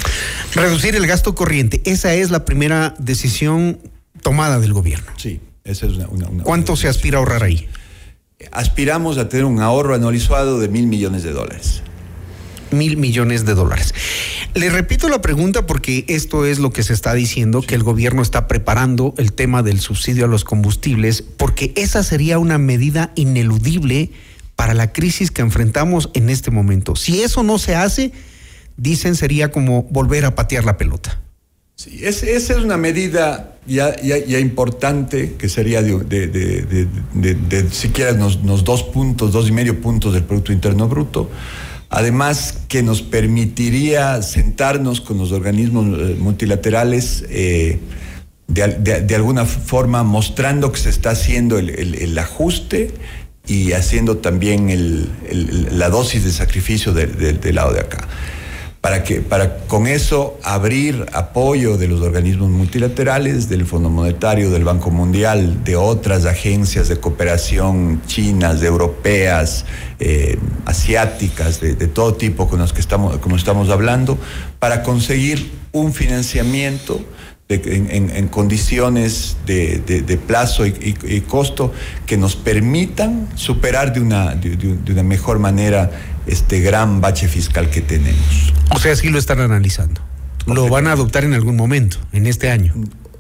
Reducir el gasto corriente. Esa es la primera decisión tomada del gobierno. Sí, esa es una... una- una- ¿Cuánto se aspira a ahorrar ahí? aspiramos a tener un ahorro anualizado de mil millones de dólares. Mil millones de dólares. Le repito la pregunta porque esto es lo que se está diciendo, que el gobierno está preparando el tema del subsidio a los combustibles, porque esa sería una medida ineludible para la crisis que enfrentamos en este momento. Si eso no se hace, dicen sería como volver a patear la pelota. Sí, es- esa es una medida ya, importante que sería de, siquiera unos, dos puntos, dos y medio puntos del Producto Interno Bruto. Además, que nos permitiría sentarnos con los organismos eh, multilaterales eh, de, al- de- de alguna forma mostrando que se está haciendo el, ajuste y haciendo también la dosis de sacrificio de- de- del lado de acá. Para que para con eso abrir apoyo de los organismos multilaterales, del Fondo Monetario, del Banco Mundial, de otras agencias de cooperación chinas, de europeas, eh, asiáticas, de, de, todo tipo con las que estamos, como estamos hablando, para conseguir un financiamiento de, en, en, condiciones de, de plazo y, y, y, costo que nos permitan superar de una, de una mejor manera este gran bache fiscal que tenemos. O sea, sí lo están analizando. Lo van a adoptar en algún momento, en este año.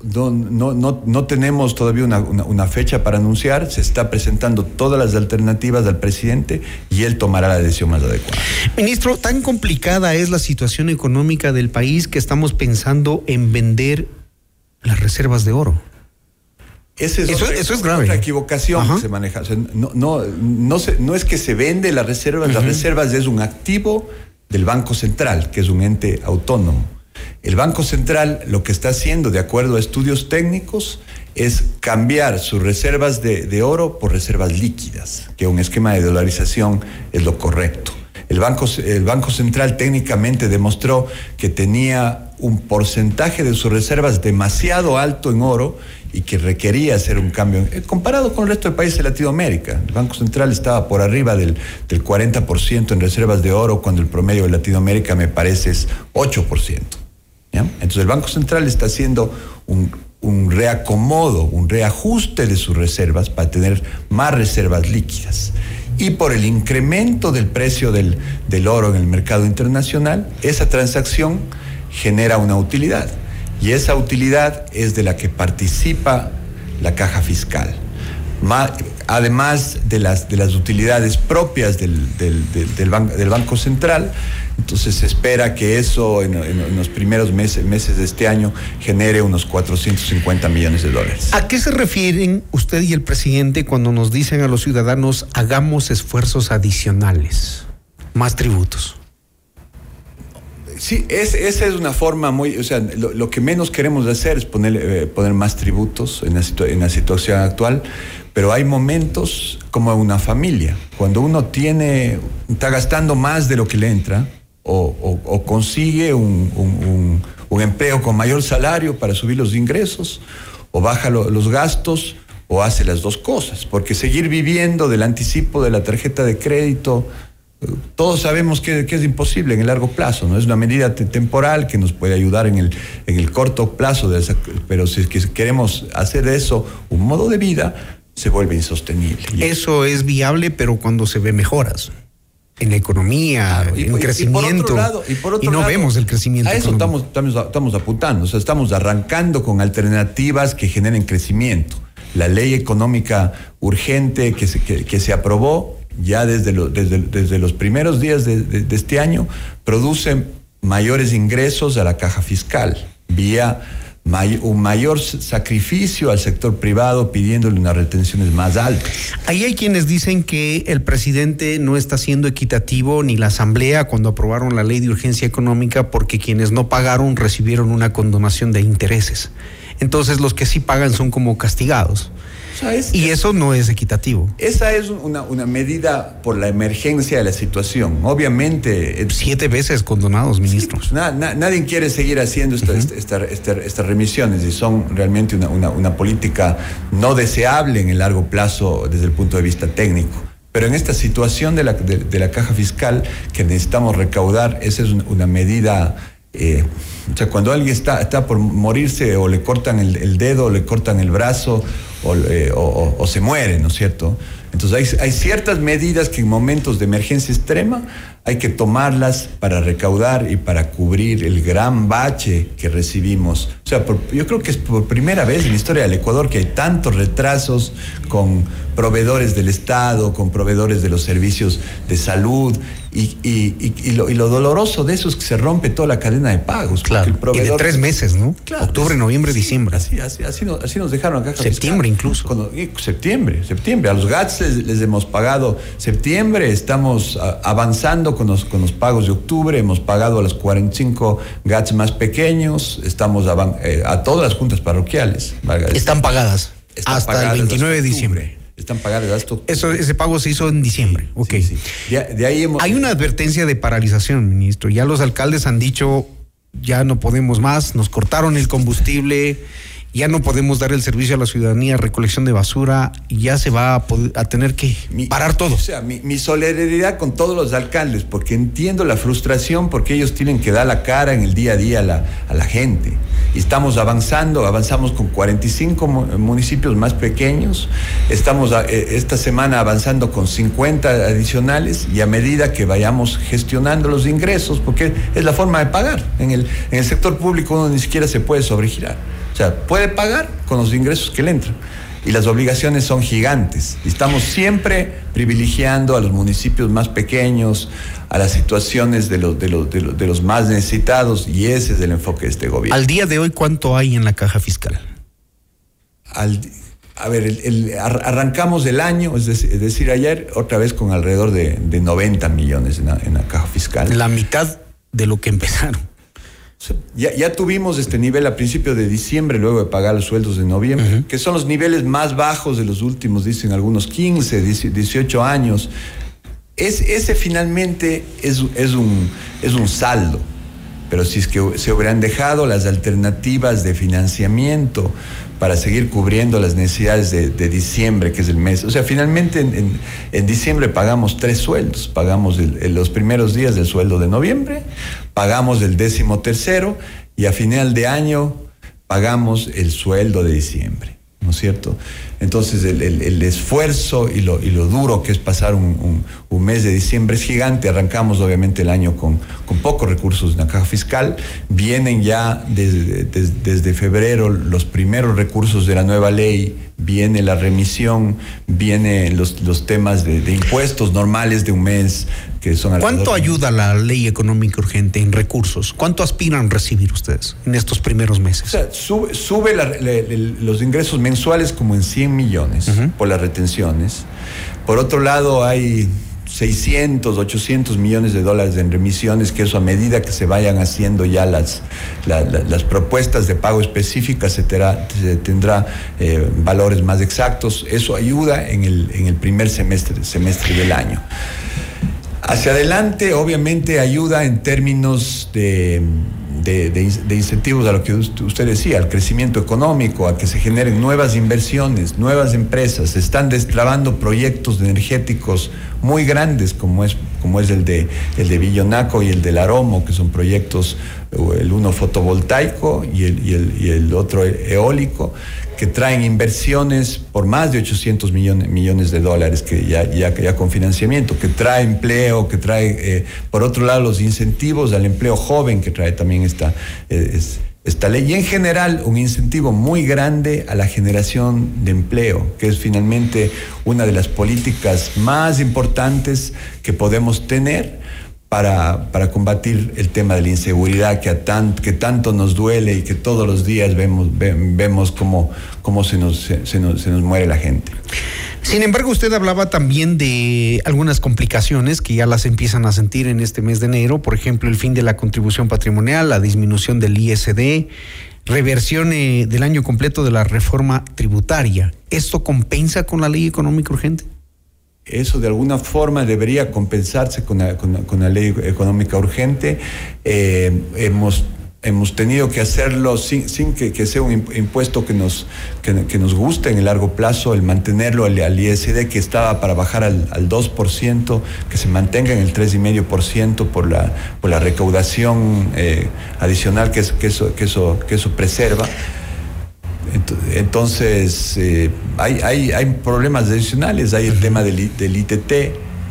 No, no, no, no tenemos todavía una, una, una, fecha para anunciar, se está presentando todas las alternativas al presidente y él tomará la decisión más adecuada. Ministro, tan complicada es la situación económica del país que estamos pensando en vender las reservas de oro. Ese es eso, otra, eso, es grave. Otra equivocación Ajá. que se maneja. O sea, no, no, no, se, no, es que se vende las reservas, uh -huh. las reservas es un activo del Banco Central, que es un ente autónomo. El Banco Central lo que está haciendo, de acuerdo a estudios técnicos, es cambiar sus reservas de, de oro por reservas líquidas, que un esquema de dolarización es lo correcto. El Banco, el Banco Central técnicamente demostró que tenía un porcentaje de sus reservas demasiado alto en oro y que requería hacer un cambio. Eh, comparado con el resto de países de Latinoamérica, el Banco Central estaba por arriba del, del 40% en reservas de oro, cuando el promedio de Latinoamérica me parece es 8%. ¿ya? Entonces el Banco Central está haciendo un, un reacomodo, un reajuste de sus reservas para tener más reservas líquidas. Y por el incremento del precio del, del oro en el mercado internacional, esa transacción genera una utilidad y esa utilidad es de la que participa la caja fiscal. Además de las, de las utilidades propias del, del, del, del, ban del Banco Central, entonces se espera que eso en, en, en, los primeros meses, meses de este año genere unos 450 millones de dólares. ¿A qué se refieren usted y el presidente cuando nos dicen a los ciudadanos hagamos esfuerzos adicionales, más tributos? Sí, es, esa es una forma muy, o sea, lo, lo que menos queremos hacer es poner, eh, poner más tributos en la, en la, situación actual, pero hay momentos como una familia, cuando uno tiene, está gastando más de lo que le entra o, o, o consigue un, un, un, empleo con mayor salario para subir los ingresos o baja lo, los gastos o hace las dos cosas, porque seguir viviendo del anticipo de la tarjeta de crédito, todos sabemos que, que, es imposible en el largo plazo, ¿no? Es una medida temporal que nos puede ayudar en el, en el corto plazo, de esa, pero si queremos hacer de eso un modo de vida, se vuelve insostenible. Eso es viable, pero cuando se ve mejoras en la economía, claro, y, en y, crecimiento, y, lado, y no lado, vemos el crecimiento. A eso estamos, estamos, estamos apuntando, o sea, estamos arrancando con alternativas que generen crecimiento. La ley económica urgente que se, que, que se aprobó ya desde, lo, desde, desde los primeros días de, este año, produce mayores ingresos a la caja fiscal, vía un mayor sacrificio al sector privado pidiéndole unas retenciones más altas. Ahí hay quienes dicen que el presidente no está siendo equitativo ni la Asamblea cuando aprobaron la ley de urgencia económica porque quienes no pagaron recibieron una condonación de intereses. Entonces los que sí pagan son como castigados. O sea, es, y eso no es equitativo. Esa es una, una, medida por la emergencia de la situación. Obviamente. Siete veces condonados, ministros. Sí, na, na, nadie quiere seguir haciendo esta, uh -huh. esta, esta, estas remisiones y son realmente una, una, política no deseable en el largo plazo desde el punto de vista técnico. Pero en esta situación de la, de, de la caja fiscal que necesitamos recaudar, esa es una medida eh, o sea, cuando alguien está, está por morirse o le cortan el, el dedo o le cortan el brazo o, eh, o, o se muere, ¿no es cierto? Entonces hay, hay, ciertas medidas que en momentos de emergencia extrema hay que tomarlas para recaudar y para cubrir el gran bache que recibimos. O sea, por, yo creo que es por primera vez en la historia del Ecuador que hay tantos retrasos con proveedores del Estado, con proveedores de los servicios de salud. Y, y, y, lo, doloroso de eso es que se rompe toda la cadena de pagos. Claro. El proveedor... Y de tres meses, ¿no? Claro, Octubre, noviembre, sí, diciembre. Así, así, así, nos, así, nos, dejaron acá. Septiembre fiscal. incluso. Cuando, septiembre, septiembre. A los GATS les, les hemos pagado septiembre, estamos avanzando con los, con los pagos de octubre, hemos pagado a los 45 GATS más pequeños, estamos a, eh, a todas las juntas parroquiales. Están pagadas. Están hasta pagadas el 29 de diciembre. están pagadas gasto. Eso, ese pago se hizo en diciembre. ok. De, de ahí hemos- Hay una advertencia de paralización, ministro. Ya los alcaldes han dicho, ya no podemos más, nos cortaron el combustible, ya no podemos dar el servicio a la ciudadanía, recolección de basura, ya se va a, poder- a tener que parar todo. O sea, mi, mi solidaridad con todos los alcaldes, porque entiendo la frustración, porque ellos tienen que dar la cara en el día a día a la, a la gente. Y estamos avanzando, avanzamos con 45 mu- municipios más pequeños, estamos a- eh, esta semana avanzando con 50 adicionales y a medida que vayamos gestionando los ingresos, porque es la forma de pagar. En el, en el sector público uno ni siquiera se puede sobregirar. O sea, puede pagar con los ingresos que le entran y las obligaciones son gigantes. Y Estamos siempre privilegiando a los municipios más pequeños, a las situaciones de los, de los, de los, de los más necesitados, y ese es el enfoque de este gobierno. Al día de hoy, ¿cuánto hay en la caja fiscal? Al- a ver, el- el- ar- arrancamos el año, es decir, es decir, ayer, otra vez con alrededor de, de 90 millones en la, en la caja fiscal. La mitad de lo que empezaron. Ya, ya tuvimos este nivel a principios de diciembre, luego de pagar los sueldos de noviembre, que son los niveles más bajos de los últimos, dicen algunos 15, 18 años. Es, ese finalmente es, es, un, es un saldo, pero si es que se hubieran dejado las alternativas de financiamiento para seguir cubriendo las necesidades de, de diciembre, que es el mes. O sea, finalmente en, en- en diciembre pagamos tres sueldos. Pagamos el- el- los primeros días del sueldo de noviembre, pagamos el décimo tercero y a final de año pagamos el sueldo de diciembre. ¿No es cierto? Entonces el, el- esfuerzo y lo, y lo duro que es pasar un, un- mes de diciembre es gigante. Arrancamos obviamente el año con, con pocos recursos en la caja fiscal. Vienen ya desde, des- desde febrero los primeros recursos de la nueva ley. Viene la remisión, vienen los, los temas de impuestos normales de un mes que son ¿Cuánto ayuda la ley económica urgente en recursos? ¿Cuánto aspiran recibir ustedes en estos primeros meses? O sea, sube, la- los ingresos mensuales como en 100 millones por las retenciones. Por otro lado, hay 600, 800 millones de dólares en remisiones, que eso a medida que se vayan haciendo ya las, la- la- las propuestas de pago específicas, se, terá- se tendrá eh, valores más exactos. Eso ayuda en el, en el primer semestre, semestre del año. Hacia adelante, obviamente, ayuda en términos de, de- de in- de incentivos a lo que us- usted decía, al crecimiento económico, a que se generen nuevas inversiones, nuevas empresas. Se están destrabando proyectos energéticos muy grandes, como es, como es el, de, el de Villonaco y el del Aromo, que son proyectos, el uno fotovoltaico y el, y el- otro eólico, que traen inversiones por más de 800 millones, millones de dólares que ya, ya, ya con financiamiento, que trae empleo, que trae, eh, por otro lado, los incentivos al empleo joven que trae también esta, eh, es- esta ley. Y en general, un incentivo muy grande a la generación de empleo, que es finalmente una de las políticas más importantes que podemos tener para, para combatir el tema de la inseguridad que, a tan- que tanto nos duele y que todos los días vemos, ve- vemos cómo, cómo se, nos, se, se nos, se nos muere la gente. Sin embargo, usted hablaba también de algunas complicaciones que ya las empiezan a sentir en este mes de enero, por ejemplo, el fin de la contribución patrimonial, la disminución del ISD, reversión eh, del año completo de la reforma tributaria. ¿Esto compensa con la ley económica urgente? Eso de alguna forma debería compensarse con la, con ley económica urgente. Eh, hemos, hemos tenido que hacerlo sin, que, sea un imp- impuesto que nos, que, nos guste en el largo plazo, el mantenerlo al, ISD que estaba para bajar al, al 2%, que se mantenga en el 3,5% por la, por la recaudación eh, adicional que, eso, que, eso, que eso preserva. Ent- Entonces, eh, hay, hay, hay problemas adicionales. Hay el tema del, del ITT,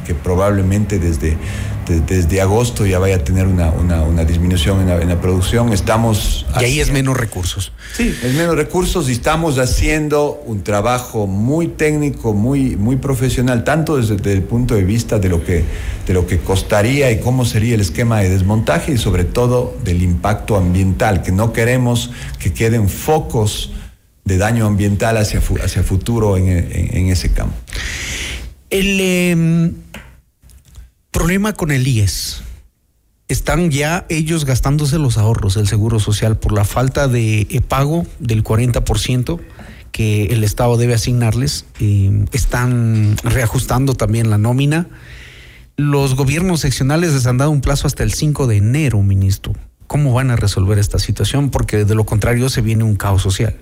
que probablemente desde, de- desde agosto ya vaya a tener una, una- una disminución en la, en la producción. Estamos. Y ahí es menos recursos. Sí, es menos recursos y estamos haciendo un trabajo muy técnico, muy, muy profesional, tanto desde, desde el punto de vista de lo, que, de lo que costaría y cómo sería el esquema de desmontaje y sobre todo del impacto ambiental, que no queremos que queden focos de daño ambiental hacia, hacia futuro en, en- ese campo. El em, problema con el IES. Están ya ellos gastándose los ahorros del Seguro Social por la falta de eh, pago del 40% que el Estado debe asignarles. Eh, están reajustando también la nómina. Los gobiernos seccionales les han dado un plazo hasta el 5 de enero, ministro. ¿Cómo van a resolver esta situación? Porque de lo contrario se viene un caos social.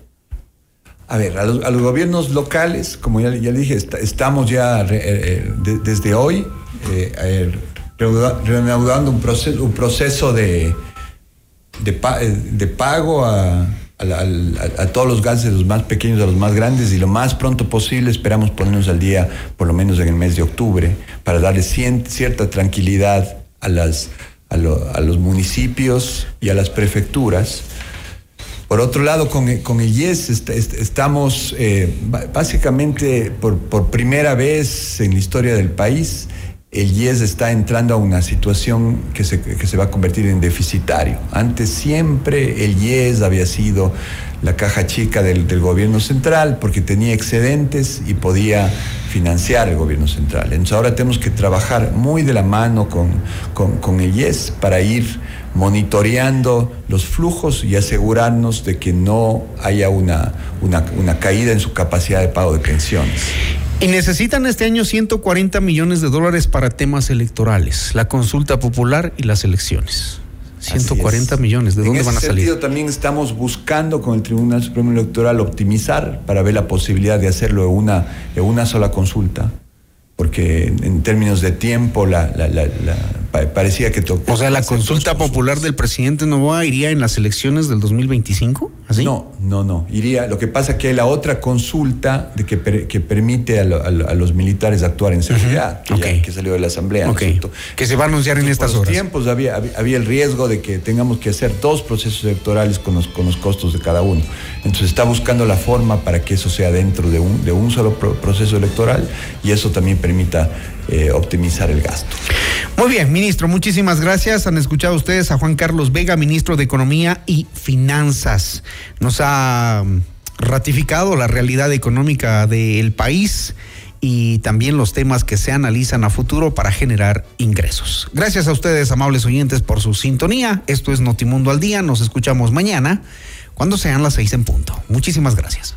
A ver, a los, gobiernos locales, como ya, dije, est- estamos ya eh, de- desde hoy eh, eh, reanuda- reanudando un proceso, un proceso de, de, pa- eh, de pago a, todos los gastos, de los más pequeños a los más grandes, y lo más pronto posible esperamos ponernos al día, por lo menos en el mes de octubre, para darle cierta tranquilidad a los municipios y a las prefecturas. Por otro lado, con, con el IES est- est- estamos eh, básicamente por, por primera vez en la historia del país, el IES está entrando a una situación que se, que se va a convertir en deficitario. Antes siempre el IES había sido la caja chica del, del gobierno central porque tenía excedentes y podía financiar el gobierno central. Entonces ahora tenemos que trabajar muy de la mano con, con, con el IES para ir monitoreando los flujos y asegurarnos de que no haya una, una, una caída en su capacidad de pago de pensiones. Y necesitan este año 140 millones de dólares para temas electorales, la consulta popular y las elecciones. 140 millones, ¿de dónde en van a ese salir? sentido también estamos buscando con el Tribunal Supremo Electoral optimizar para ver la posibilidad de hacerlo en una, en una sola consulta, porque en, términos de tiempo la, la- la- la- pa- parecía que tocó. O sea, la consulta popular del presidente Novoa iría en las elecciones del 2025, ¿así? No, no, no. Iría. Lo que pasa es que hay la otra consulta de que, per- que permite a, lo- a lo- a los militares actuar en seguridad, que, salió de la Asamblea. ¿no? Que se va a anunciar en estas por los horas. tiempos había, había, había el riesgo de que tengamos que hacer dos procesos electorales con los, con los costos de cada uno. Entonces está buscando la forma para que eso sea dentro de un, de un solo pro- proceso electoral y eso también permita eh, optimizar el gasto. Muy bien, ministro, muchísimas gracias. Han escuchado ustedes a Juan Carlos Vega, ministro de Economía y Finanzas. Nos ha mm, ratificado la realidad económica del país y también los temas que se analizan a futuro para generar ingresos. Gracias a ustedes, amables oyentes, por su sintonía. Esto es Notimundo al Día. Nos escuchamos mañana cuando sean las seis en punto. Muchísimas gracias.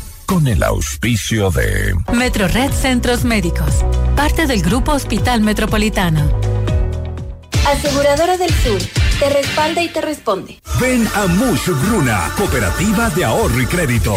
Con el auspicio de... Metrored Centros Médicos, parte del Grupo Hospital Metropolitano. Aseguradora del Sur, te respalda y te responde. Ven a Mush Bruna, Cooperativa de Ahorro y Crédito.